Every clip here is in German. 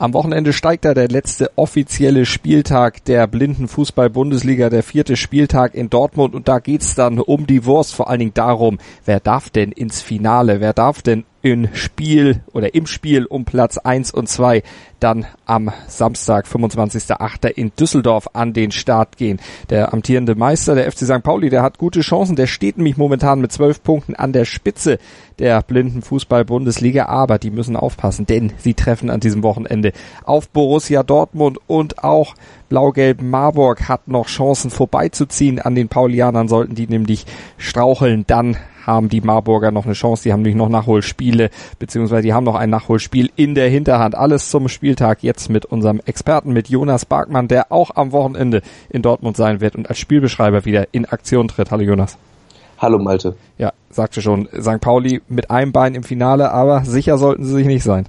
Am Wochenende steigt da der letzte offizielle Spieltag der Blindenfußball-Bundesliga, der vierte Spieltag in Dortmund. Und da geht's dann um die Wurst, vor allen Dingen darum, wer darf denn ins Finale, wer darf denn in Spiel oder im Spiel um Platz 1 und 2 dann am Samstag, 25.08. in Düsseldorf an den Start gehen. Der amtierende Meister, der FC St. Pauli, der hat gute Chancen, der steht nämlich momentan mit zwölf Punkten an der Spitze der blinden Fußball-Bundesliga, aber die müssen aufpassen, denn sie treffen an diesem Wochenende auf Borussia Dortmund und auch Blau-Gelb Marburg hat noch Chancen vorbeizuziehen an den Paulianern, sollten die nämlich straucheln, dann haben die Marburger noch eine Chance. Die haben nämlich noch Nachholspiele, beziehungsweise die haben noch ein Nachholspiel in der Hinterhand. Alles zum Spieltag jetzt mit unserem Experten, mit Jonas Barkmann, der auch am Wochenende in Dortmund sein wird und als Spielbeschreiber wieder in Aktion tritt. Hallo Jonas. Hallo Malte. Ja, sagte schon, St. Pauli mit einem Bein im Finale, aber sicher sollten sie sich nicht sein.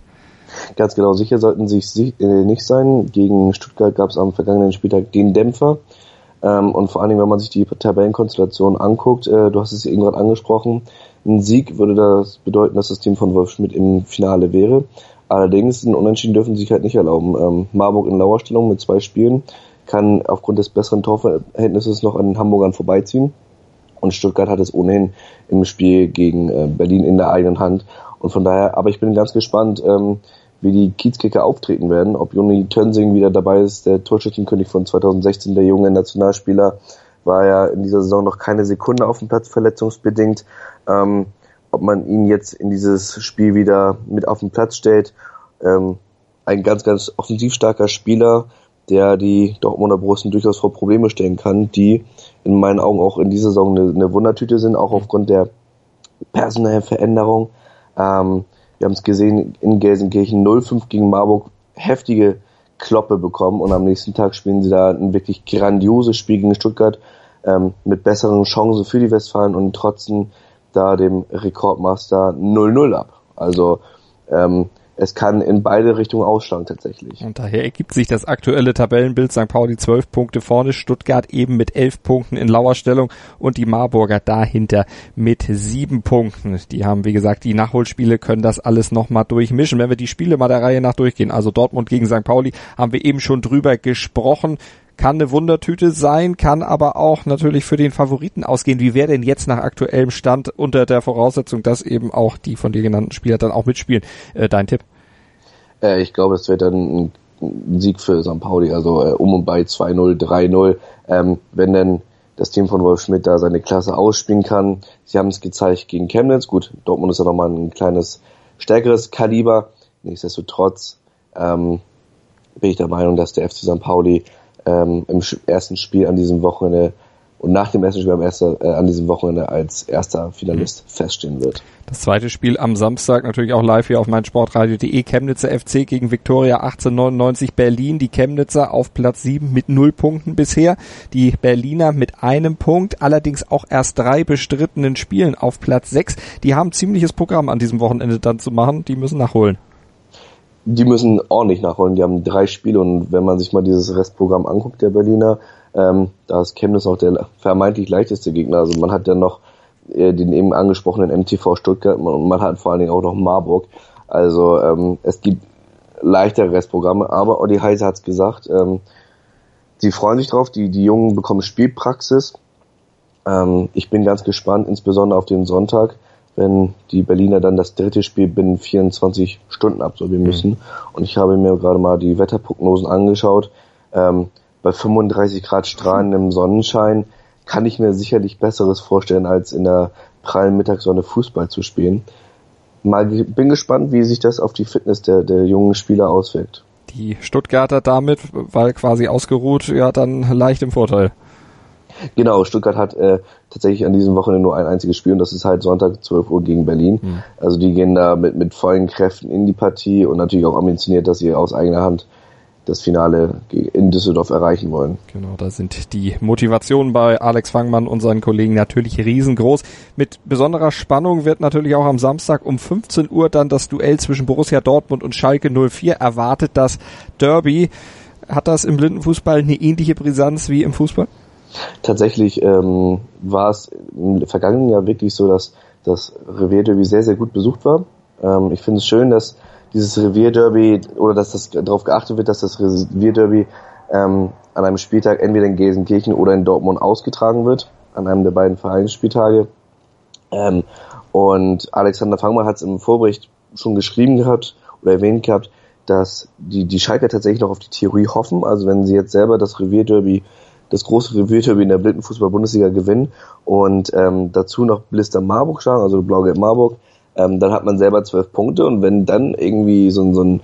Ganz genau, sicher sollten sie sich äh, nicht sein. Gegen Stuttgart gab es am vergangenen Spieltag den Dämpfer. Ähm, und vor allen Dingen, wenn man sich die Tabellenkonstellation anguckt, äh, du hast es eben gerade angesprochen, ein Sieg würde das bedeuten, dass das Team von Wolf Schmidt im Finale wäre. Allerdings, ein Unentschieden dürfen sie sich halt nicht erlauben. Ähm, Marburg in Lauerstellung mit zwei Spielen kann aufgrund des besseren Torverhältnisses noch an den Hamburgern vorbeiziehen. Und Stuttgart hat es ohnehin im Spiel gegen äh, Berlin in der eigenen Hand. Und von daher, aber ich bin ganz gespannt, ähm, wie die Kiezkicker auftreten werden. Ob Juni Tönsing wieder dabei ist, der Torschützenkönig von 2016, der junge Nationalspieler, war ja in dieser Saison noch keine Sekunde auf dem Platz verletzungsbedingt. Ähm, ob man ihn jetzt in dieses Spiel wieder mit auf den Platz stellt. Ähm, ein ganz, ganz offensiv starker Spieler, der die Dortmunder Borussen durchaus vor Probleme stellen kann, die in meinen Augen auch in dieser Saison eine, eine Wundertüte sind, auch aufgrund der personellen Veränderung. Ähm, wir haben es gesehen in Gelsenkirchen 0-5 gegen Marburg heftige Kloppe bekommen und am nächsten Tag spielen sie da ein wirklich grandioses Spiel gegen Stuttgart ähm, mit besseren Chancen für die Westfalen und trotzdem da dem Rekordmaster 0-0 ab. Also ähm, es kann in beide Richtungen ausschlagen tatsächlich. Und daher ergibt sich das aktuelle Tabellenbild St. Pauli 12 Punkte vorne, Stuttgart eben mit 11 Punkten in Lauerstellung und die Marburger dahinter mit 7 Punkten. Die haben, wie gesagt, die Nachholspiele können das alles nochmal durchmischen. Wenn wir die Spiele mal der Reihe nach durchgehen, also Dortmund gegen St. Pauli, haben wir eben schon drüber gesprochen kann eine Wundertüte sein, kann aber auch natürlich für den Favoriten ausgehen. Wie wäre denn jetzt nach aktuellem Stand unter der Voraussetzung, dass eben auch die von dir genannten Spieler dann auch mitspielen? Äh, dein Tipp? Äh, ich glaube, es wird dann ein Sieg für St. Pauli, also äh, um und bei 2-0, 3-0. Ähm, wenn denn das Team von Wolf Schmidt da seine Klasse ausspielen kann. Sie haben es gezeigt gegen Chemnitz. Gut, Dortmund ist ja nochmal ein kleines, stärkeres Kaliber. Nichtsdestotrotz ähm, bin ich der Meinung, dass der FC St. Pauli ähm, im ersten Spiel an diesem Wochenende und nach dem ersten Spiel am ersten, äh, an diesem Wochenende als erster Finalist mhm. feststehen wird. Das zweite Spiel am Samstag natürlich auch live hier auf meinsportradio.de. Chemnitzer FC gegen Viktoria 1899 Berlin. Die Chemnitzer auf Platz 7 mit null Punkten bisher. Die Berliner mit einem Punkt, allerdings auch erst drei bestrittenen Spielen auf Platz 6. Die haben ziemliches Programm an diesem Wochenende dann zu machen. Die müssen nachholen die müssen ordentlich nachholen. Die haben drei Spiele und wenn man sich mal dieses Restprogramm anguckt, der Berliner, ähm, da ist Chemnitz auch der vermeintlich leichteste Gegner. Also man hat ja noch äh, den eben angesprochenen MTV Stuttgart und man hat vor allen Dingen auch noch Marburg. Also ähm, es gibt leichtere Restprogramme, aber Olli Heise hat's gesagt, ähm, sie freuen sich drauf, die, die Jungen bekommen Spielpraxis. Ähm, ich bin ganz gespannt, insbesondere auf den Sonntag wenn die Berliner dann das dritte Spiel binnen 24 Stunden absolvieren müssen. Mhm. Und ich habe mir gerade mal die Wetterprognosen angeschaut. Ähm, bei 35 Grad strahlendem Sonnenschein kann ich mir sicherlich Besseres vorstellen, als in der prallen Mittagssonne Fußball zu spielen. Mal bin gespannt, wie sich das auf die Fitness der, der jungen Spieler auswirkt. Die Stuttgarter damit, weil quasi ausgeruht, ja dann leicht im Vorteil. Genau, Stuttgart hat äh, tatsächlich an diesem Wochenende nur ein einziges Spiel und das ist halt Sonntag 12 Uhr gegen Berlin. Mhm. Also die gehen da mit, mit vollen Kräften in die Partie und natürlich auch ambitioniert, dass sie aus eigener Hand das Finale in Düsseldorf erreichen wollen. Genau, da sind die Motivationen bei Alex Fangmann und seinen Kollegen natürlich riesengroß. Mit besonderer Spannung wird natürlich auch am Samstag um 15 Uhr dann das Duell zwischen Borussia Dortmund und Schalke 04 erwartet. Das Derby. Hat das im Blindenfußball eine ähnliche Brisanz wie im Fußball? Tatsächlich ähm, war es im vergangenen Jahr wirklich so, dass das Revierderby sehr, sehr gut besucht war. Ähm, ich finde es schön, dass dieses Revierderby oder dass das darauf geachtet wird, dass das Revierderby ähm, an einem Spieltag entweder in Gelsenkirchen oder in Dortmund ausgetragen wird, an einem der beiden Vereinsspieltage. Ähm, und Alexander Fangmann hat es im Vorbericht schon geschrieben gehabt oder erwähnt gehabt, dass die, die Schalker tatsächlich noch auf die Theorie hoffen. Also wenn sie jetzt selber das Revierderby, das große Revierderby in der Blindenfußball-Bundesliga gewinnen und ähm, dazu noch Blister Marburg schlagen, also Blau-Gelb Marburg, ähm, dann hat man selber zwölf Punkte und wenn dann irgendwie so, so ein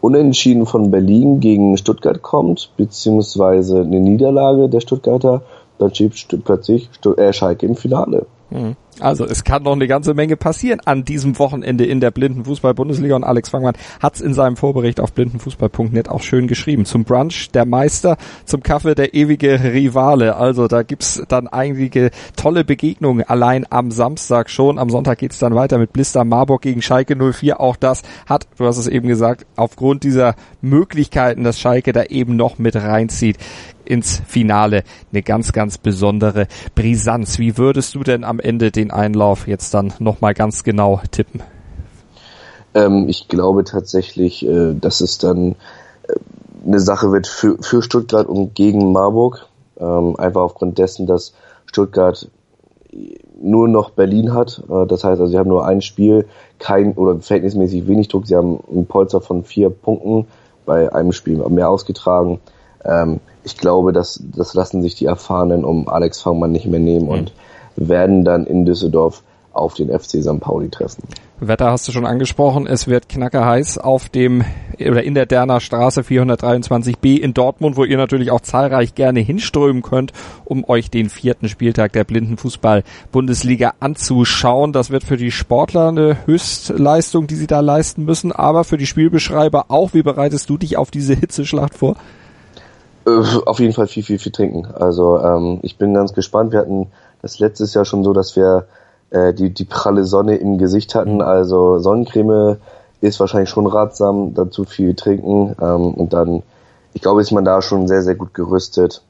Unentschieden von Berlin gegen Stuttgart kommt, beziehungsweise eine Niederlage der Stuttgarter, dann schiebt plötzlich äh, Schalke im Finale. Mhm. Also es kann noch eine ganze Menge passieren an diesem Wochenende in der Blindenfußball-Bundesliga und Alex Fangmann hat es in seinem Vorbericht auf blindenfußball.net auch schön geschrieben. Zum Brunch der Meister, zum Kaffee der ewige Rivale. Also da gibt's dann einige tolle Begegnungen allein am Samstag schon. Am Sonntag geht's dann weiter mit Blister Marburg gegen Schalke 04. Auch das hat, du hast es eben gesagt, aufgrund dieser Möglichkeiten, dass Schalke da eben noch mit reinzieht, ins Finale eine ganz, ganz besondere Brisanz. Wie würdest du denn am Ende den Einlauf jetzt dann nochmal ganz genau tippen? Ähm, ich glaube tatsächlich, äh, dass es dann äh, eine Sache wird für, für Stuttgart und gegen Marburg. Ähm, einfach aufgrund dessen, dass Stuttgart nur noch Berlin hat. Äh, das heißt, also sie haben nur ein Spiel, kein oder verhältnismäßig wenig Druck. Sie haben einen Polster von vier Punkten bei einem Spiel mehr ausgetragen. Ähm, ich glaube, dass das lassen sich die Erfahrenen um Alex Fangmann nicht mehr nehmen mhm. und werden dann in Düsseldorf auf den FC St. Pauli treffen. Wetter hast du schon angesprochen. Es wird knackerheiß auf dem oder in der Derner Straße 423b in Dortmund, wo ihr natürlich auch zahlreich gerne hinströmen könnt, um euch den vierten Spieltag der Blindenfußball-Bundesliga anzuschauen. Das wird für die Sportler eine Höchstleistung, die sie da leisten müssen, aber für die Spielbeschreiber auch. Wie bereitest du dich auf diese Hitzeschlacht vor? Äh, auf jeden Fall viel, viel, viel trinken. Also ähm, ich bin ganz gespannt. Wir hatten das letztes Jahr schon so, dass wir äh, die, die pralle Sonne im Gesicht hatten. Also Sonnencreme ist wahrscheinlich schon ratsam, dazu viel trinken. Ähm, und dann, ich glaube, ist man da schon sehr, sehr gut gerüstet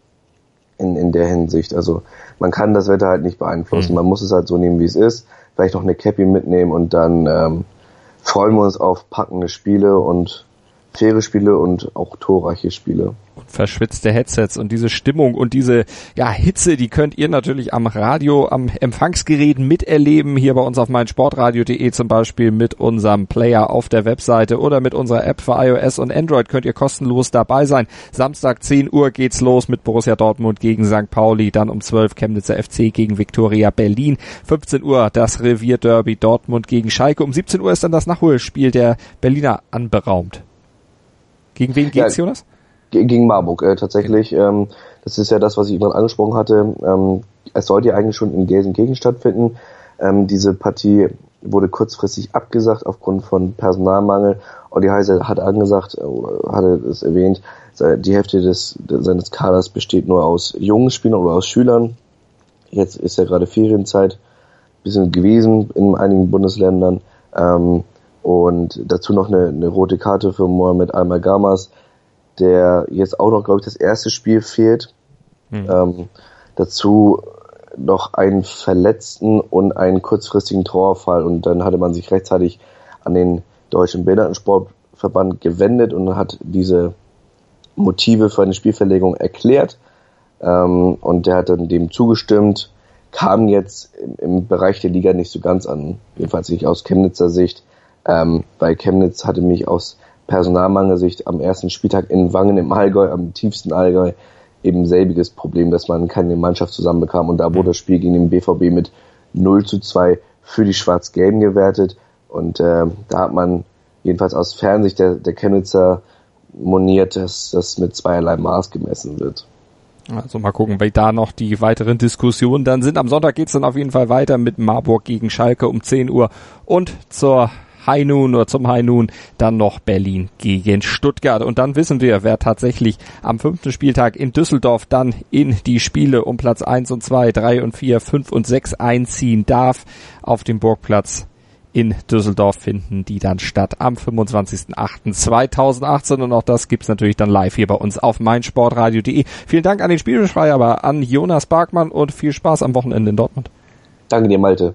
in, in der Hinsicht. Also man kann das Wetter halt nicht beeinflussen. Mhm. Man muss es halt so nehmen, wie es ist. Vielleicht noch eine Cappy mitnehmen und dann ähm, freuen wir uns auf packende Spiele und faire Spiele und auch torreiche Spiele verschwitzte Headsets und diese Stimmung und diese ja, Hitze, die könnt ihr natürlich am Radio, am Empfangsgerät miterleben, hier bei uns auf meinsportradio.de zum Beispiel mit unserem Player auf der Webseite oder mit unserer App für iOS und Android könnt ihr kostenlos dabei sein. Samstag 10 Uhr geht's los mit Borussia Dortmund gegen St. Pauli, dann um 12 Chemnitzer FC gegen Viktoria Berlin, 15 Uhr das Revierderby Dortmund gegen Schalke, um 17 Uhr ist dann das Nachholspiel der Berliner anberaumt. Gegen wen geht's, ja, Jonas? Gegen Marburg äh, tatsächlich. Ähm, das ist ja das, was ich eben angesprochen hatte. Ähm, es sollte ja eigentlich schon in Gelsenkirchen stattfinden. Ähm, diese Partie wurde kurzfristig abgesagt aufgrund von Personalmangel. Olli Heise hat angesagt, äh, hatte es erwähnt, die Hälfte des, seines Kaders besteht nur aus jungen Spielern oder aus Schülern. Jetzt ist ja gerade Ferienzeit bisschen gewesen in einigen Bundesländern. Ähm, und dazu noch eine, eine rote Karte für Mohamed Al-Magamas der jetzt auch noch, glaube ich, das erste Spiel fehlt. Mhm. Ähm, dazu noch einen Verletzten und einen kurzfristigen Trauerfall und dann hatte man sich rechtzeitig an den Deutschen Behindertensportverband gewendet und hat diese Motive für eine Spielverlegung erklärt ähm, und der hat dann dem zugestimmt, kam jetzt im, im, Bereich der Liga nicht so ganz an, jedenfalls nicht aus Chemnitzer Sicht, ähm, weil Chemnitz hatte mich aus Personalmangelsicht am ersten Spieltag in Wangen im Allgäu, am tiefsten Allgäu, eben selbiges Problem, dass man keine Mannschaft zusammenbekam und da wurde das Spiel gegen den BVB mit 0 zu 2 für die Schwarz-Gelben gewertet und äh, da hat man jedenfalls aus Fernsicht der, der Chemnitzer moniert, dass das mit zweierlei Maß gemessen wird. Also mal gucken, wie da noch die weiteren Diskussionen dann sind. Am Sonntag geht's dann auf jeden Fall weiter mit Marburg gegen Schalke um 10 Uhr und zur High Noon oder zum High Noon dann noch Berlin gegen Stuttgart. Und dann wissen wir, wer tatsächlich am fünften Spieltag in Düsseldorf dann in die Spiele um Platz eins und zwei, drei und vier, fünf und sechs einziehen darf auf dem Burgplatz in Düsseldorf finden die dann statt am 25.08.2018 und auch das gibt's natürlich dann live hier bei uns auf meinsportradio.de. Vielen Dank an den Spielbeschreiber, an Jonas Barkmann und viel Spaß am Wochenende in Dortmund. Danke dir, Malte.